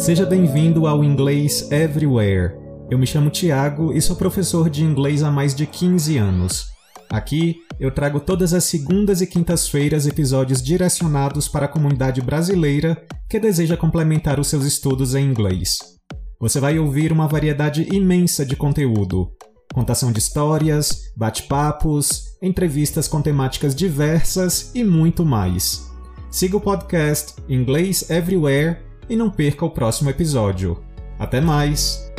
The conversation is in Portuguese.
Seja bem-vindo ao Inglês Everywhere. Eu me chamo Tiago e sou professor de inglês há mais de 15 anos. Aqui eu trago todas as segundas e quintas-feiras episódios direcionados para a comunidade brasileira que deseja complementar os seus estudos em inglês. Você vai ouvir uma variedade imensa de conteúdo: contação de histórias, bate-papos, entrevistas com temáticas diversas e muito mais. Siga o podcast Inglês Everywhere e não perca o próximo episódio. Até mais!